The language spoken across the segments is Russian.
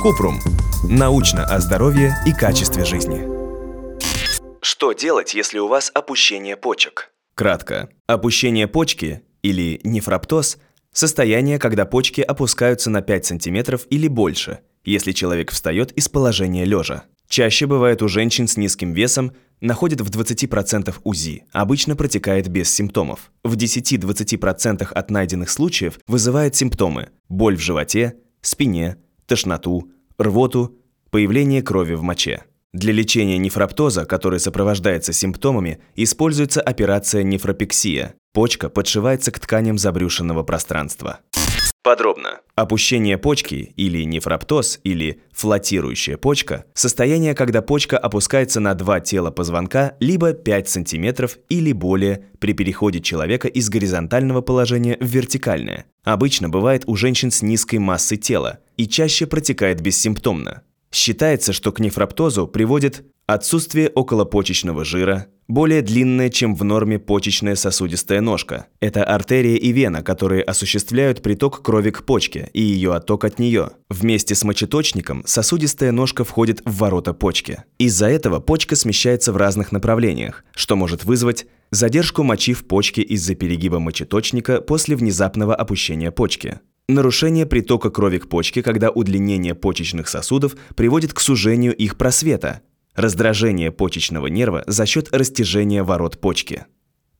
Купрум. Научно о здоровье и качестве жизни. Что делать, если у вас опущение почек? Кратко. Опущение почки или нефроптоз – состояние, когда почки опускаются на 5 см или больше, если человек встает из положения лежа. Чаще бывает у женщин с низким весом, находят в 20% УЗИ, обычно протекает без симптомов. В 10-20% от найденных случаев вызывает симптомы – боль в животе, спине, тошноту, рвоту, появление крови в моче. Для лечения нефроптоза, который сопровождается симптомами, используется операция нефропексия. Почка подшивается к тканям забрюшенного пространства. Подробно. Опущение почки или нефроптоз или флотирующая почка – состояние, когда почка опускается на два тела позвонка либо 5 см или более при переходе человека из горизонтального положения в вертикальное. Обычно бывает у женщин с низкой массой тела и чаще протекает бессимптомно. Считается, что к нефроптозу приводит отсутствие околопочечного жира, более длинная, чем в норме почечная сосудистая ножка. Это артерия и вена, которые осуществляют приток крови к почке и ее отток от нее. Вместе с мочеточником сосудистая ножка входит в ворота почки. Из-за этого почка смещается в разных направлениях, что может вызвать задержку мочи в почке из-за перегиба мочеточника после внезапного опущения почки. Нарушение притока крови к почке, когда удлинение почечных сосудов приводит к сужению их просвета. Раздражение почечного нерва за счет растяжения ворот почки.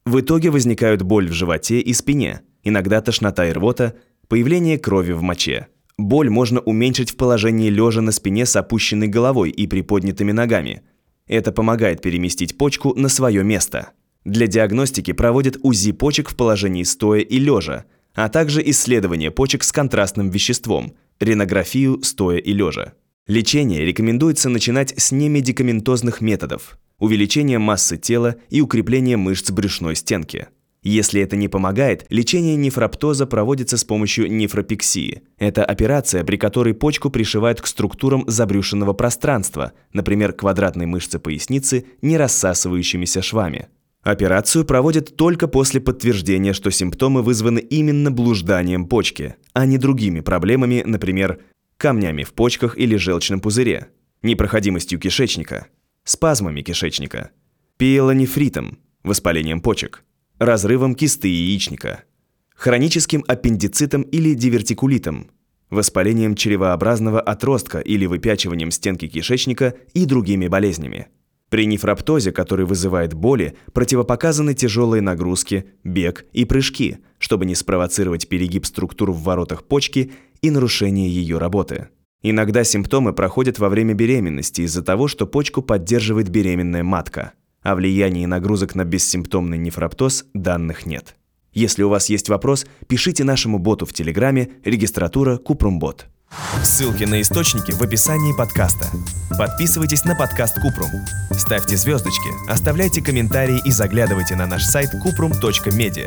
В итоге возникают боль в животе и спине, иногда тошнота и рвота, появление крови в моче. Боль можно уменьшить в положении лежа на спине с опущенной головой и приподнятыми ногами. Это помогает переместить почку на свое место. Для диагностики проводят УЗИ почек в положении стоя и лежа – а также исследование почек с контрастным веществом, ренографию стоя и лежа. Лечение рекомендуется начинать с немедикаментозных методов – увеличение массы тела и укрепление мышц брюшной стенки. Если это не помогает, лечение нефроптоза проводится с помощью нефропексии. Это операция, при которой почку пришивают к структурам забрюшенного пространства, например, квадратной мышцы поясницы, не рассасывающимися швами. Операцию проводят только после подтверждения, что симптомы вызваны именно блужданием почки, а не другими проблемами, например, камнями в почках или желчном пузыре, непроходимостью кишечника, спазмами кишечника, пиелонефритом, воспалением почек, разрывом кисты яичника, хроническим аппендицитом или дивертикулитом, воспалением чревообразного отростка или выпячиванием стенки кишечника и другими болезнями. При нефроптозе, который вызывает боли, противопоказаны тяжелые нагрузки, бег и прыжки, чтобы не спровоцировать перегиб структур в воротах почки и нарушение ее работы. Иногда симптомы проходят во время беременности из-за того, что почку поддерживает беременная матка. О влиянии нагрузок на бессимптомный нефроптоз данных нет. Если у вас есть вопрос, пишите нашему боту в Телеграме регистратура Купрумбот. Ссылки на источники в описании подкаста. Подписывайтесь на подкаст Купрум. Ставьте звездочки, оставляйте комментарии и заглядывайте на наш сайт kuprum.media.